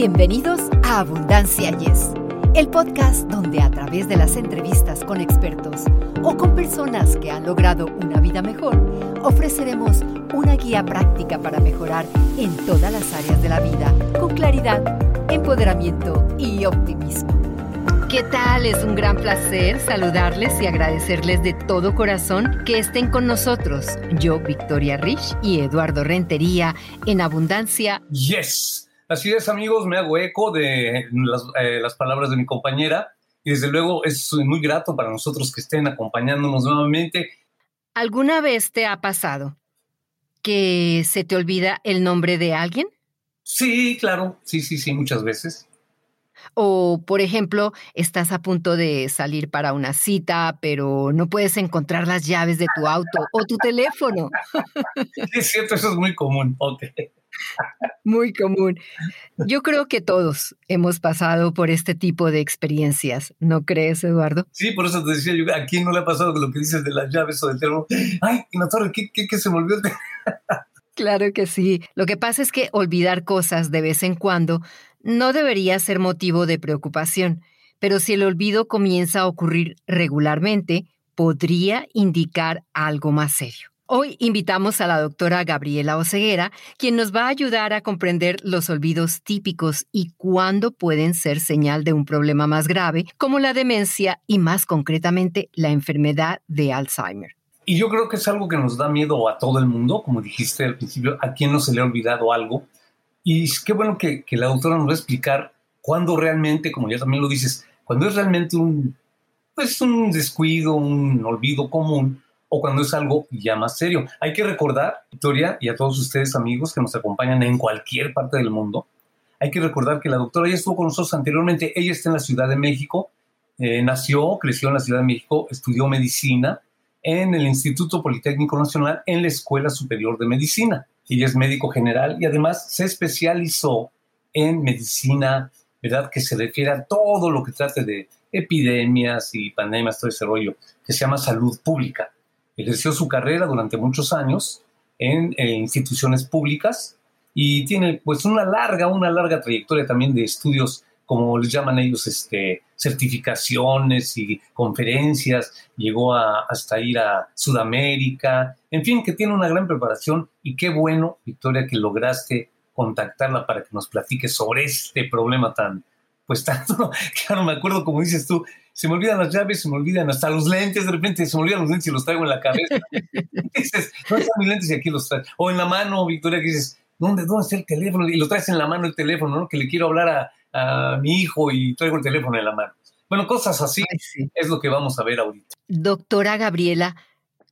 Bienvenidos a Abundancia Yes, el podcast donde a través de las entrevistas con expertos o con personas que han logrado una vida mejor, ofreceremos una guía práctica para mejorar en todas las áreas de la vida con claridad, empoderamiento y optimismo. ¿Qué tal? Es un gran placer saludarles y agradecerles de todo corazón que estén con nosotros. Yo, Victoria Rich y Eduardo Rentería en Abundancia. Yes. Así es, amigos, me hago eco de las, eh, las, palabras de mi compañera y desde luego es muy grato para nosotros que estén acompañándonos nuevamente. ¿Alguna vez te ha pasado que se te olvida el nombre de alguien? Sí, claro, sí, sí, sí, muchas veces. O, por ejemplo, estás a punto de salir para una cita, pero no puedes encontrar las llaves de tu auto o tu teléfono. Sí, es cierto, eso es muy común. Ok. Muy común. Yo creo que todos hemos pasado por este tipo de experiencias, ¿no crees, Eduardo? Sí, por eso te decía yo, ¿a quién no le ha pasado lo que dices de las llaves o del teléfono? Ay, no, ¿qué, qué, qué se volvió? Claro que sí. Lo que pasa es que olvidar cosas de vez en cuando no debería ser motivo de preocupación, pero si el olvido comienza a ocurrir regularmente, podría indicar algo más serio. Hoy invitamos a la doctora Gabriela Oceguera, quien nos va a ayudar a comprender los olvidos típicos y cuándo pueden ser señal de un problema más grave, como la demencia y más concretamente la enfermedad de Alzheimer. Y yo creo que es algo que nos da miedo a todo el mundo, como dijiste al principio, a quién no se le ha olvidado algo. Y qué bueno que, la doctora nos va a explicar cuándo realmente, como ya también lo dices, cuando es realmente un, pues un descuido, un olvido común, o cuando es algo ya más serio. Hay que recordar, Victoria, y a todos ustedes amigos que nos acompañan en cualquier parte del mundo, hay que recordar que la doctora ya estuvo con nosotros anteriormente, ella está en la Ciudad de México, eh, nació, creció en la Ciudad de México, estudió medicina en el Instituto Politécnico Nacional en la Escuela Superior de Medicina. Ella es médico general y además se especializó en medicina, ¿verdad? Que se refiere a todo lo que trate de epidemias y pandemias, todo ese rollo, que se llama salud pública. Ejerció su carrera durante muchos años en, instituciones públicas y tiene pues una larga, una larga trayectoria también de estudios, como les llaman ellos, este, certificaciones y conferencias, llegó a, hasta ir a Sudamérica, en fin, que tiene una gran preparación y qué bueno, Victoria, que lograste contactarla para que nos platique sobre este problema tan, pues tanto, claro, me acuerdo como dices tú, se me olvidan las llaves, se me olvidan hasta los lentes, de repente se me olvidan los lentes y los traigo en la cabeza. dices, ¿dónde están mis lentes y aquí los traigo? O en la mano, Victoria, que dices, ¿dónde, ¿dónde está el teléfono? Y lo traes en la mano el teléfono, ¿no? Que le quiero hablar a, a mi hijo y traigo el teléfono en la mano. Bueno, cosas así es lo que vamos a ver ahorita. Doctora Gabriela,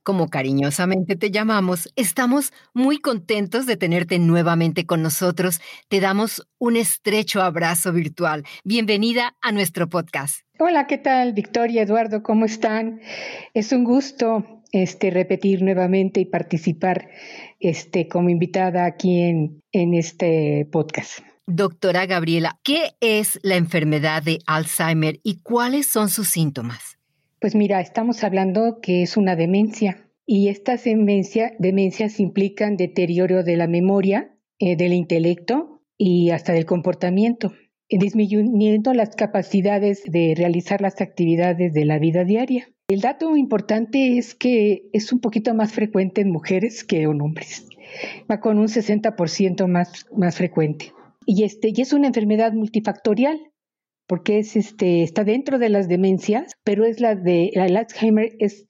como cariñosamente te llamamos, estamos muy contentos de tenerte nuevamente con nosotros. Te damos un estrecho abrazo virtual. Bienvenida a nuestro podcast. Hola, ¿qué tal, Victoria, Eduardo? ¿Cómo están? Es un gusto este, repetir nuevamente y participar este, como invitada aquí en, en este podcast. Doctora Gabriela, ¿qué es la enfermedad de Alzheimer y cuáles son sus síntomas? Pues mira, estamos hablando que es una demencia y estas demencias implican deterioro de la memoria, eh, del intelecto y hasta del comportamiento, disminuyendo las capacidades de realizar las actividades de la vida diaria. El dato importante es que es un poquito más frecuente en mujeres que en hombres, con un 60% más, más frecuente. Y, este, y es una enfermedad multifactorial, porque es este, está dentro de las demencias, pero es la de el Alzheimer es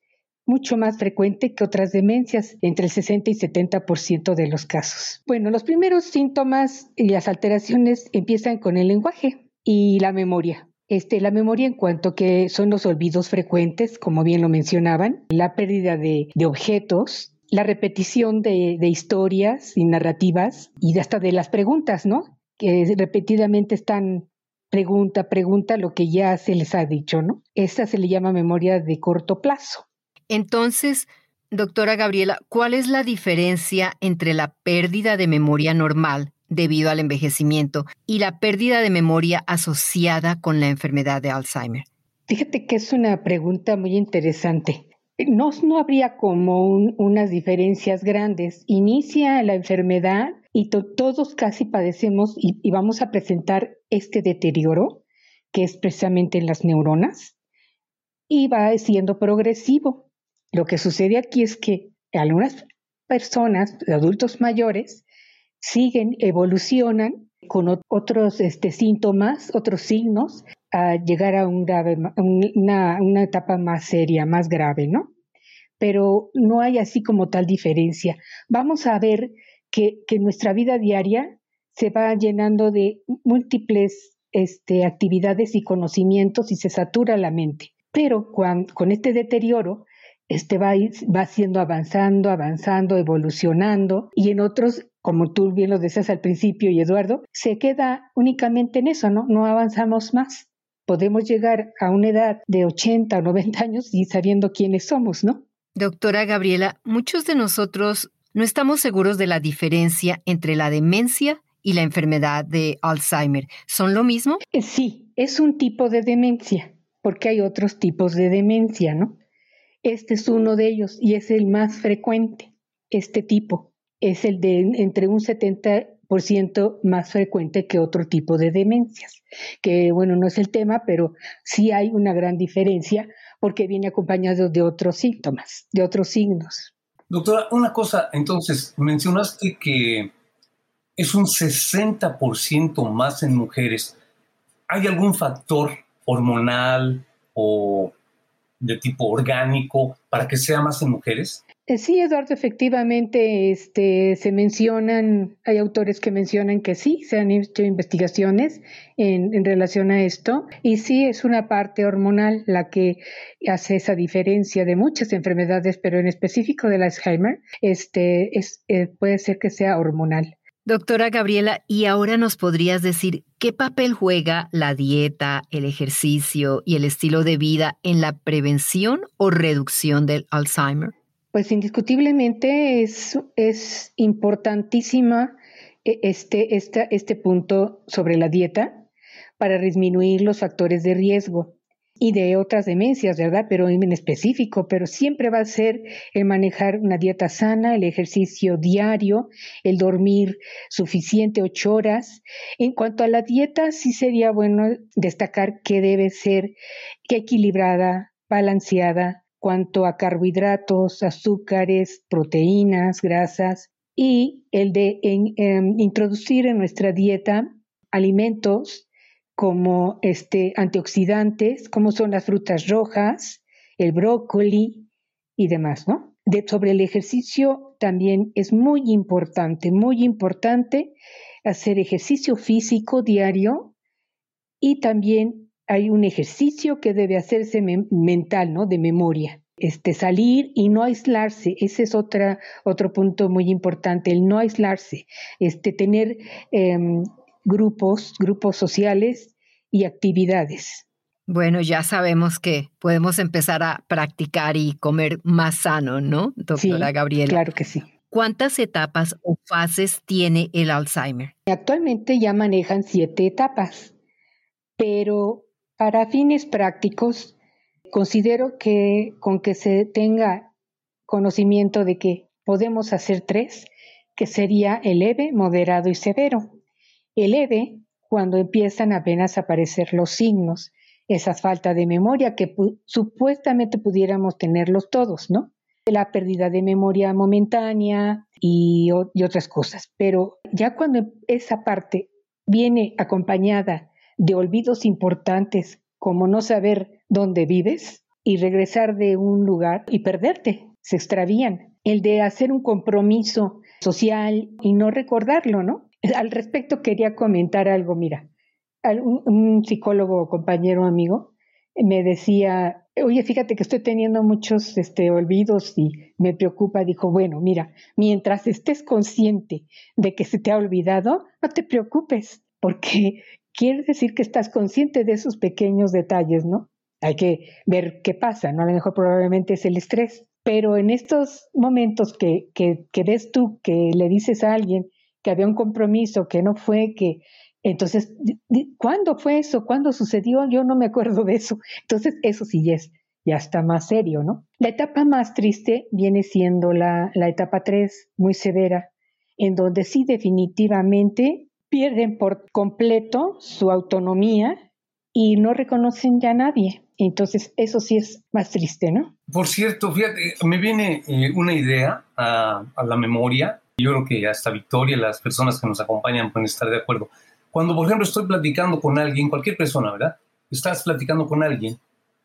mucho más frecuente que otras demencias, entre el 60 y 70% de los casos. Bueno, los primeros síntomas y las alteraciones empiezan con el lenguaje y la memoria. Este, la memoria en cuanto que son los olvidos frecuentes, como bien lo mencionaban, la pérdida de, objetos, la repetición de, de, historias y narrativas y hasta de las preguntas, ¿no? Que repetidamente están pregunta, pregunta lo que ya se les ha dicho, ¿no? Esta se le llama memoria de corto plazo. Entonces, doctora Gabriela, ¿cuál es la diferencia entre la pérdida de memoria normal debido al envejecimiento y la pérdida de memoria asociada con la enfermedad de Alzheimer? Fíjate que es una pregunta muy interesante. No, no habría como unas diferencias grandes. Inicia la enfermedad Y todos casi padecemos y, vamos a presentar este deterioro, que es precisamente en las neuronas, y va siendo progresivo. Lo que sucede aquí es que algunas personas, adultos mayores, siguen, evolucionan con otros este, síntomas, otros signos, a llegar a una, una etapa más seria, más grave, ¿no? Pero no hay así como tal diferencia. Vamos a ver que, nuestra vida diaria se va llenando de múltiples este, actividades y conocimientos y se satura la mente. Pero con este deterioro, este va, va siendo avanzando, avanzando, evolucionando, y en otros, como tú bien lo decías al principio y Eduardo, se queda únicamente en eso, ¿no? No avanzamos más. Podemos llegar a una edad de 80 o 90 años y sabiendo quiénes somos, ¿no? Doctora Gabriela, muchos de nosotros no estamos seguros de la diferencia entre la demencia y la enfermedad de Alzheimer. ¿Son lo mismo? Eh, sí, es un tipo de demencia, porque hay otros tipos de demencia, ¿no? Este es uno de ellos y es el más frecuente. Este tipo es el de entre un 70% más frecuente que otro tipo de demencias, que bueno, no es el tema, pero sí hay una gran diferencia porque viene acompañado de otros síntomas, de otros signos. Doctora, una cosa, entonces, mencionaste que es un 60% más en mujeres. ¿Hay algún factor hormonal o de tipo orgánico para que sea más en mujeres? Eh, sí, Eduardo, efectivamente, este, se mencionan, hay autores que mencionan que sí, se han hecho investigaciones en, en, relación a esto, y sí es una parte hormonal la que hace esa diferencia de muchas enfermedades, pero en específico del Alzheimer, este, es, eh, puede ser que sea hormonal. Doctora Gabriela, ¿y ahora nos podrías decir qué papel juega la dieta, el ejercicio y el estilo de vida en la prevención o reducción del Alzheimer? Pues indiscutiblemente es, es importantísima eh, este, este, este punto sobre la dieta para disminuir los factores de riesgo y de otras demencias, ¿verdad? Pero en específico, pero siempre va a ser el manejar una dieta sana, el ejercicio diario, el dormir suficiente ocho horas. En cuanto a la dieta, sí sería bueno destacar que debe ser equilibrada, balanceada, cuanto a carbohidratos, azúcares, proteínas, grasas y el de em, introducir en nuestra dieta alimentos como este, antioxidantes, como son las frutas rojas, el brócoli y demás, ¿no? Sobre el ejercicio también es muy importante, muy importante hacer ejercicio físico diario y también hay un ejercicio que debe hacerse mental, ¿no? De memoria. Este, salir y no aislarse, ese es otra, otro punto muy importante, el no aislarse, este, tener em, grupos, grupos sociales y actividades. Bueno, ya sabemos que podemos empezar a practicar y comer más sano, ¿no, doctora sí, Gabriela? Claro que sí. ¿Cuántas etapas o fases tiene el Alzheimer? Actualmente ya manejan siete etapas, pero para fines prácticos considero que con que se tenga conocimiento de que podemos hacer tres, que sería el leve, moderado y severo. El leve, cuando empiezan apenas a aparecer los signos, esa falta de memoria que supuestamente pudiéramos tenerlos todos, ¿no? La pérdida de memoria momentánea y, y otras cosas. Pero ya cuando esa parte viene acompañada de olvidos importantes como no saber dónde vives y regresar de un lugar y perderte, se extravían. El de hacer un compromiso social y no recordarlo, ¿no? Al respecto quería comentar algo, mira, un, psicólogo compañero amigo me decía, oye, fíjate que estoy teniendo muchos este, olvidos y me preocupa. Dijo, bueno, mira, mientras estés consciente de que se te ha olvidado, no te preocupes, porque quiere decir que estás consciente de esos pequeños detalles, ¿no? Hay que ver qué pasa, ¿no? A lo mejor probablemente es el estrés, pero en estos momentos que, que, ves tú que le dices a alguien, que había un compromiso, que no fue, que entonces, ¿cuándo fue eso? ¿Cuándo sucedió? Yo no me acuerdo de eso. Entonces, eso sí ya es, ya está más serio, ¿no? La etapa más triste viene siendo la, la etapa 3, muy severa, en donde sí definitivamente pierden por completo su autonomía y no reconocen ya a nadie. Entonces, eso sí es más triste, ¿no? Por cierto, fíjate, me viene eh, una idea a, la memoria. Yo creo que hasta Victoria, las personas que nos acompañan pueden estar de acuerdo. Cuando, por ejemplo, estoy platicando con alguien, cualquier persona, ¿verdad? Estás platicando con alguien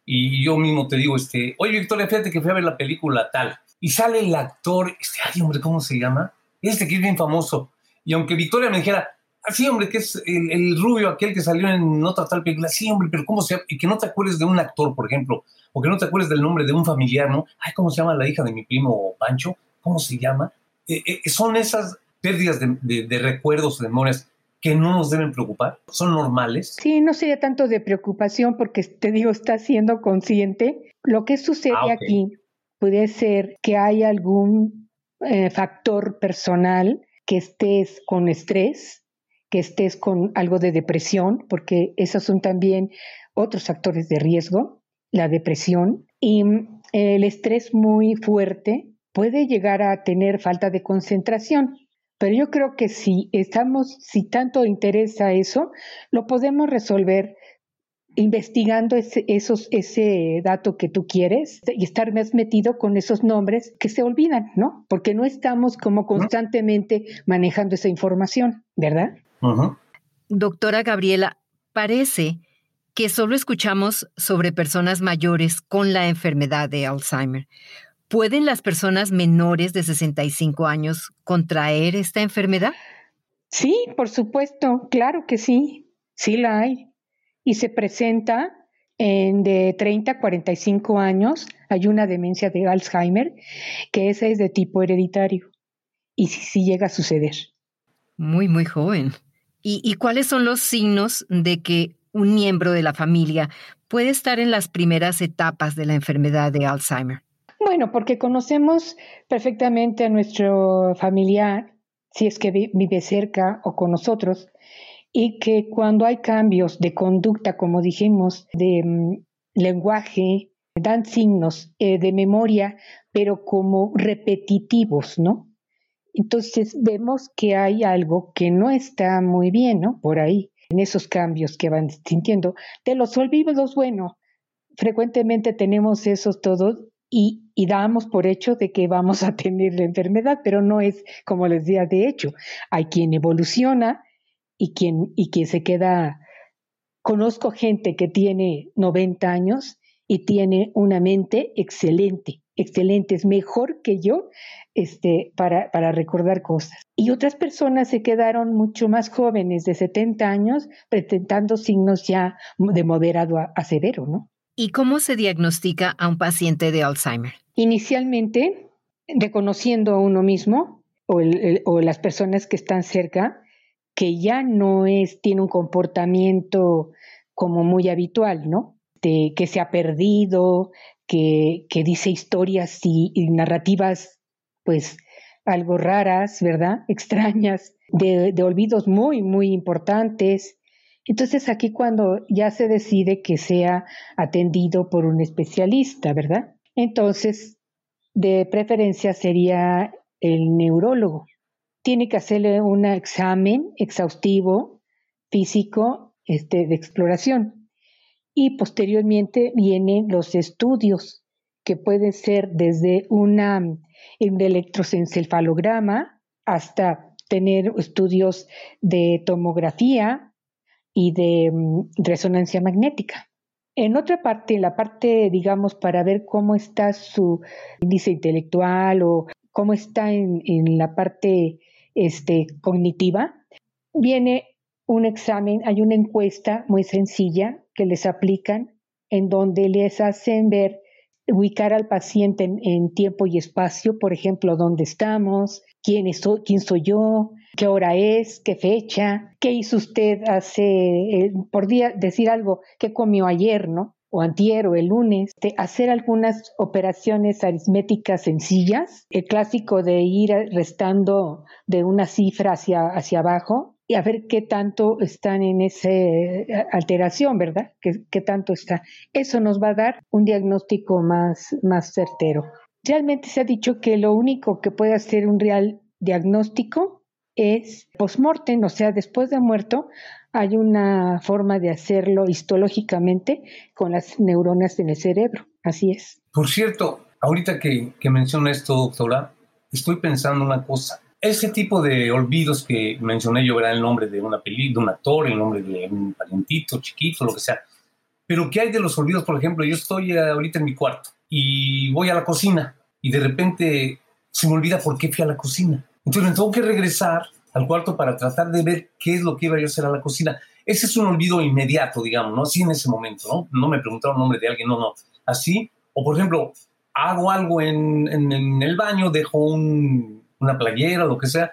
y yo mismo te digo, este, oye, Victoria, fíjate que fui a ver la película tal. Y sale el actor, este, ay, hombre, ¿cómo se llama? Este que es bien famoso. Y aunque Victoria me dijera, así, hombre, que es el, rubio, aquel que salió en otra tal película, sí, hombre, pero ¿cómo se? Y que no te acuerdes de un actor, por ejemplo, o que no te acuerdes del nombre de un familiar, ¿no? Ay, ¿cómo se llama la hija de mi primo Pancho? ¿Cómo se llama? Eh, eh, son esas pérdidas de, de, de recuerdos, de memorias, que no nos deben preocupar? ¿Son normales? Sí, no sería tanto de preocupación porque te digo, está siendo consciente. Lo que sucede ah, aquí puede ser que hay algún eh, factor personal que estés con estrés, que estés con algo de depresión, porque esos son también otros factores de riesgo, la depresión y el estrés muy fuerte puede llegar a tener falta de concentración. Pero yo creo que si estamos, si tanto interesa eso, lo podemos resolver investigando ese, esos, ese dato que tú quieres y estar más metido con esos nombres que se olvidan, ¿no? Porque no estamos como constantemente manejando esa información, ¿verdad? Doctora Gabriela, parece que solo escuchamos sobre personas mayores con la enfermedad de Alzheimer. ¿Pueden las personas menores de 65 años contraer esta enfermedad? Sí, por supuesto, claro que sí, sí la hay. Y se presenta en de 30 a 45 años, hay una demencia de Alzheimer, que esa es de tipo hereditario. Y sí, sí llega a suceder. Muy, muy joven. ¿Y, ¿Y cuáles son los signos de que un miembro de la familia puede estar en las primeras etapas de la enfermedad de Alzheimer? Bueno, porque conocemos perfectamente a nuestro familiar, si es que vive cerca o con nosotros, y que cuando hay cambios de conducta, como dijimos, de mm, lenguaje, dan signos eh, de memoria, pero como repetitivos, ¿no? Entonces vemos que hay algo que no está muy bien, ¿no? Por ahí, en esos cambios que van sintiendo. De los olvidos, bueno, frecuentemente tenemos esos todos y, damos por hecho de que vamos a tener la enfermedad, pero no es como les decía de hecho. Hay quien evoluciona y quien, y quien se queda. Conozco gente que tiene 90 años y tiene una mente excelente, excelente, es mejor que yo este, para, para recordar cosas. Y otras personas se quedaron mucho más jóvenes, de 70 años, presentando signos ya de moderado a severo, ¿no? ¿Y cómo se diagnostica a un paciente de Alzheimer? Inicialmente, reconociendo a uno mismo o, las personas que están cerca que ya no es, tiene un comportamiento como muy habitual, ¿no? De, que se ha perdido, que, que dice historias y, narrativas, pues, algo raras, ¿verdad? Extrañas, de, de olvidos muy, muy importantes, entonces aquí cuando ya se decide que sea atendido por un especialista, ¿verdad? Entonces, de preferencia sería el neurólogo. Tiene que hacerle un examen exhaustivo físico este, de exploración. Y posteriormente vienen los estudios, que pueden ser desde una, un electroencefalograma hasta tener estudios de tomografía, y de mm, resonancia magnética. En otra parte, la parte, digamos, para ver cómo está su índice intelectual o cómo está en, la parte este, cognitiva, viene un examen, hay una encuesta muy sencilla que les aplican en donde les hacen ver, ubicar al paciente en tiempo y espacio, por ejemplo, dónde estamos, quién, quién soy yo, qué hora es, qué fecha, qué hizo usted hace, eh, por día, decir algo, qué comió ayer, ¿no? o antier o el lunes, de hacer algunas operaciones aritméticas sencillas, el clásico de ir restando de una cifra hacia, hacia abajo y a ver qué tanto están en esa eh, alteración, ¿verdad? ¿Qué, ¿Qué, tanto está? Eso nos va a dar un diagnóstico más, más certero. Realmente se ha dicho que lo único que puede hacer un real diagnóstico es post-mortem, o sea, después de muerto, hay una forma de hacerlo histológicamente con las neuronas en el cerebro. Así es. Por cierto, ahorita que, que menciona esto, doctora, estoy pensando una cosa. Ese tipo de olvidos que mencioné yo, era el nombre de una película, de un actor, el nombre de un parientito, chiquito, lo que sea. Pero ¿qué hay de los olvidos? Por ejemplo, yo estoy ahorita en mi cuarto y voy a la cocina y de repente se me olvida por qué fui a la cocina. Entonces me tengo que regresar al cuarto para tratar de ver qué es lo que iba yo a hacer a la cocina. Ese es un olvido inmediato, digamos, ¿no? Así en ese momento, ¿no? No me preguntaron nombre de alguien, no, no. Así. O por ejemplo, hago algo en, en, el baño, dejo una playera lo que sea,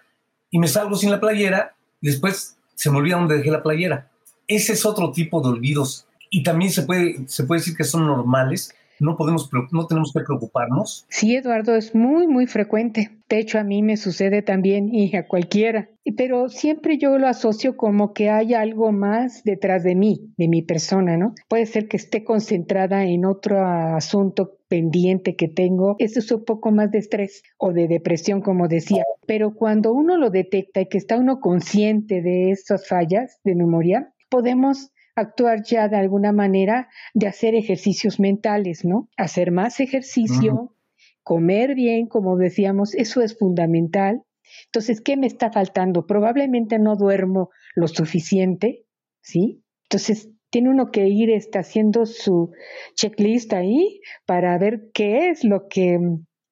y me salgo sin la playera, y después se me olvida dónde dejé la playera. Ese es otro tipo de olvidos. Y también se puede, se puede decir que son normales, no podemos, no tenemos que preocuparnos. Sí, Eduardo, es muy, muy frecuente. De hecho, a mí me sucede también y a cualquiera. Pero siempre yo lo asocio como que hay algo más detrás de mí, de mi persona, ¿no? Puede ser que esté concentrada en otro asunto pendiente que tengo, eso es un poco más de estrés o de depresión, como decía. Pero cuando uno lo detecta y que está uno consciente de esas fallas de memoria, podemos actuar ya de alguna manera de hacer ejercicios mentales, ¿no? Hacer más ejercicio, comer bien, como decíamos, eso es fundamental. Entonces, ¿qué me está faltando? Probablemente no duermo lo suficiente, ¿sí? Entonces, tiene uno que ir está haciendo su checklist ahí para ver qué es lo que,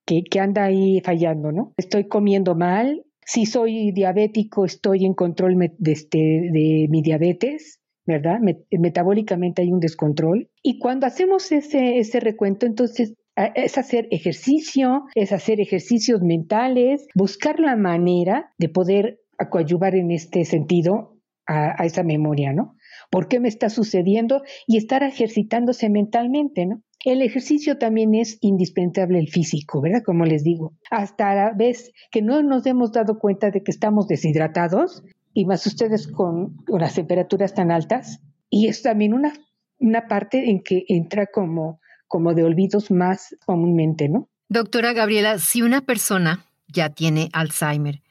que, anda ahí fallando, ¿no? Estoy comiendo mal, si soy diabético, estoy en control de, este, de mi diabetes, ¿verdad? metabólicamente hay un descontrol. Y cuando hacemos ese, ese recuento, entonces es hacer ejercicio, es hacer ejercicios mentales, buscar la manera de poder coadyuvar en este sentido a, a, esa memoria, ¿no? ¿Por qué me está sucediendo? Y estar ejercitándose mentalmente, ¿no? El ejercicio también es indispensable el físico, ¿verdad? Como les digo. Hasta la vez que no nos hemos dado cuenta de que estamos deshidratados, y más ustedes con, las temperaturas tan altas. Y es también una, una parte en que entra como, como de olvidos más comúnmente, ¿no? Doctora Gabriela, si una persona ya tiene Alzheimer,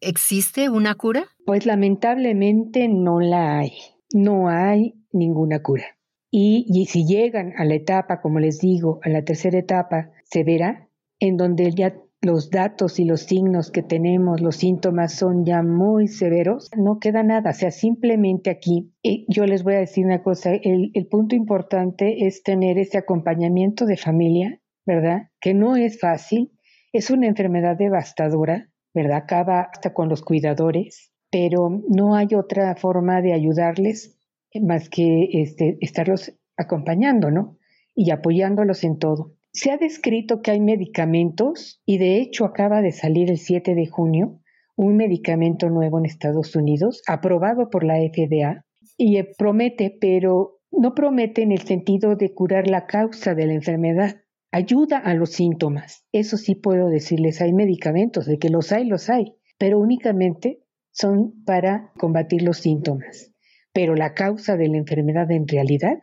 ¿existe una cura? Pues lamentablemente no la hay. No hay ninguna cura. Y, y, si llegan a la etapa, como les digo, a la tercera etapa severa, en donde ya los datos y los signos que tenemos, los síntomas son ya muy severos, no queda nada. O sea, simplemente aquí, yo les voy a decir una cosa, el, el punto importante es tener ese acompañamiento de familia, ¿verdad? Que no es fácil, es una enfermedad devastadora, ¿verdad? Acaba hasta con los cuidadores, pero no hay otra forma de ayudarles más que este, estarlos acompañando, ¿no? Y apoyándolos en todo. Se ha descrito que hay medicamentos y de hecho acaba de salir el 7 de junio un medicamento nuevo en Estados Unidos aprobado por la FDA y eh, promete, pero no promete en el sentido de curar la causa de la enfermedad. Ayuda a los síntomas. Eso sí puedo decirles, hay medicamentos, de que los hay, los hay, pero únicamente son para combatir los síntomas. Pero la causa de la enfermedad en realidad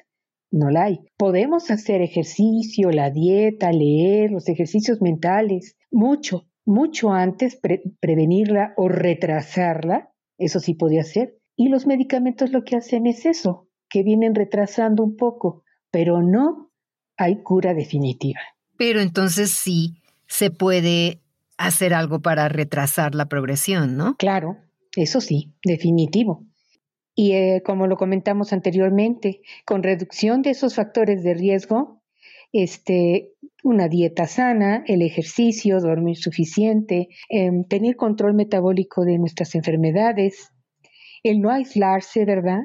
no la hay. Podemos hacer ejercicio, la dieta, leer, los ejercicios mentales, mucho, mucho antes prevenirla o retrasarla, eso sí podía ser. Y los medicamentos lo que hacen es eso, que vienen retrasando un poco, pero no hay cura definitiva. Pero entonces sí se puede hacer algo para retrasar la progresión, ¿no? Claro, eso sí, definitivo. Y eh, como lo comentamos anteriormente, con reducción de esos factores de riesgo, este, una dieta sana, el ejercicio, dormir suficiente, em, tener control metabólico de nuestras enfermedades, el no aislarse, ¿verdad?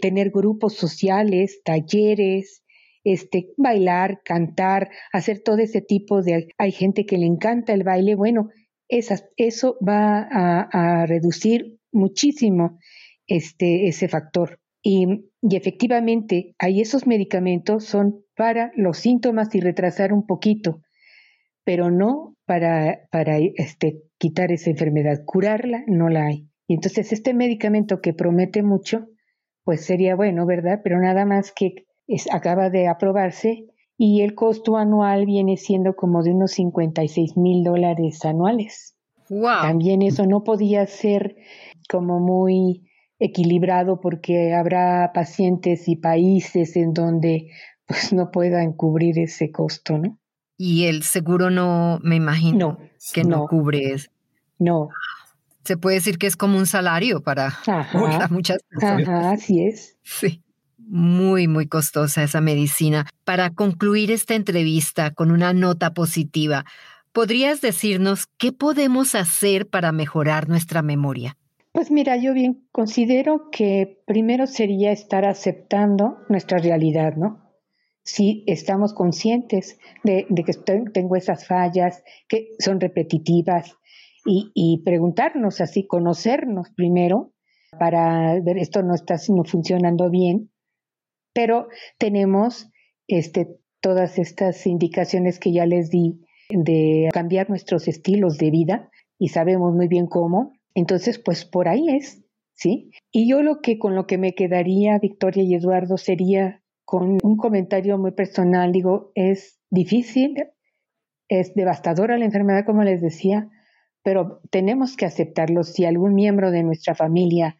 Tener grupos sociales, talleres, este, bailar, cantar, hacer todo ese tipo de... Hay gente que le encanta el baile, bueno, eso va a reducir muchísimo este, ese factor. Y, efectivamente, hay esos medicamentos son para los síntomas y retrasar un poquito, pero no para, para este, quitar esa enfermedad. Curarla no la hay. Y entonces este medicamento que promete mucho, pues sería bueno, ¿verdad? Pero nada más que acaba de aprobarse y el costo anual viene siendo como de unos 56 mil dólares anuales. También eso no podía ser como muy equilibrado porque habrá pacientes y países en donde pues no puedan cubrir ese costo, ¿no? Y el seguro no, me imagino que no, cubre eso. No. Se puede decir que es como un salario para, muchas personas. Ajá, así es. Sí. Muy, muy costosa esa medicina. Para concluir esta entrevista con una nota positiva, ¿podrías decirnos qué podemos hacer para mejorar nuestra memoria? Pues mira, yo bien considero que primero sería estar aceptando nuestra realidad, ¿no? Si estamos conscientes de, que tengo esas fallas, que son repetitivas, y, preguntarnos así, conocernos primero para ver esto no está no funcionando bien, pero tenemos este, todas estas indicaciones que ya les di de cambiar nuestros estilos de vida y sabemos muy bien cómo entonces, pues por ahí es, ¿sí? Y yo lo que con lo que me quedaría, Victoria y Eduardo, sería con un comentario muy personal, digo, es difícil, es devastadora la enfermedad, como les decía, pero tenemos que aceptarlo. Si algún miembro de nuestra familia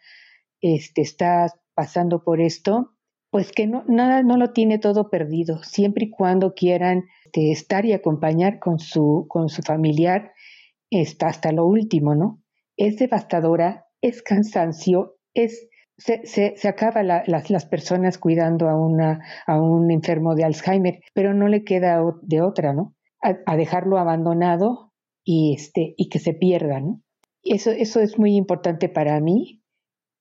este, está pasando por esto, pues que no, nada, no lo tiene todo perdido, siempre y cuando quieran este, estar y acompañar con su, con su familiar, está hasta lo último, ¿no? Es devastadora, es cansancio, es se, se, se acaba las, las, personas cuidando a, una, a un enfermo de Alzheimer, pero no le queda de otra, ¿no? A, dejarlo abandonado y, este, y que se pierda, ¿no? Eso, eso es muy importante para mí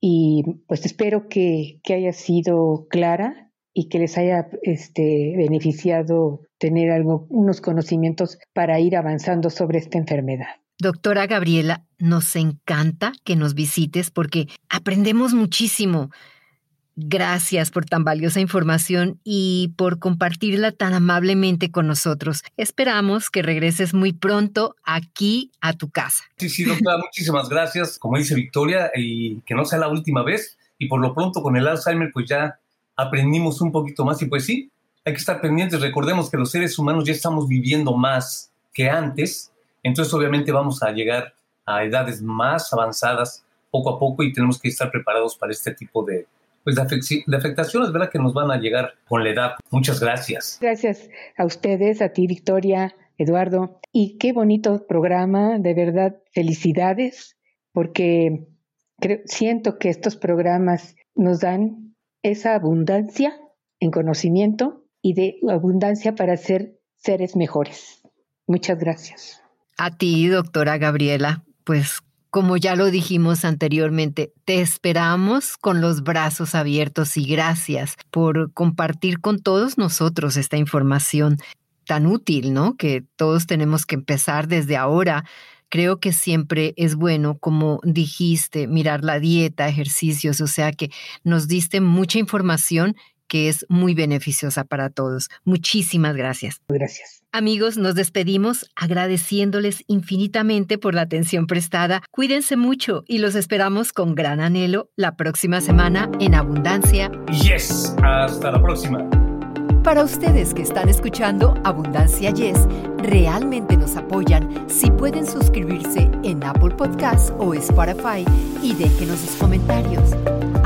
y pues espero que, que haya sido clara y que les haya este, beneficiado tener algo, unos conocimientos para ir avanzando sobre esta enfermedad. Doctora Gabriela, nos encanta que nos visites porque aprendemos muchísimo. Gracias por tan valiosa información y por compartirla tan amablemente con nosotros. Esperamos que regreses muy pronto aquí a tu casa. Sí, sí, doctora, muchísimas gracias. Como dice Victoria, y que no sea la última vez. Y por lo pronto con el Alzheimer, pues ya aprendimos un poquito más. Y pues sí, hay que estar pendientes. Recordemos que los seres humanos ya estamos viviendo más que antes entonces, obviamente, vamos a llegar a edades más avanzadas poco a poco y tenemos que estar preparados para este tipo de, pues, de, afectaciones, ¿verdad? Que nos van a llegar con la edad. Muchas gracias. Gracias a ustedes, a ti, Victoria, Eduardo. Y qué bonito programa, de verdad, felicidades, porque creo, siento que estos programas nos dan esa abundancia en conocimiento y de abundancia para ser seres mejores. Muchas gracias. A ti, doctora Gabriela, pues como ya lo dijimos anteriormente, te esperamos con los brazos abiertos y gracias por compartir con todos nosotros esta información tan útil, ¿no? Que todos tenemos que empezar desde ahora. Creo que siempre es bueno, como dijiste, mirar la dieta, ejercicios, o sea que nos diste mucha información que es muy beneficiosa para todos. Muchísimas gracias. Gracias. Amigos, nos despedimos agradeciéndoles infinitamente por la atención prestada. Cuídense mucho y los esperamos con gran anhelo la próxima semana en Abundancia. Yes, hasta la próxima. Para ustedes que están escuchando Abundancia Yes, realmente nos apoyan si pueden suscribirse en Apple Podcasts o Spotify y déjenos sus comentarios.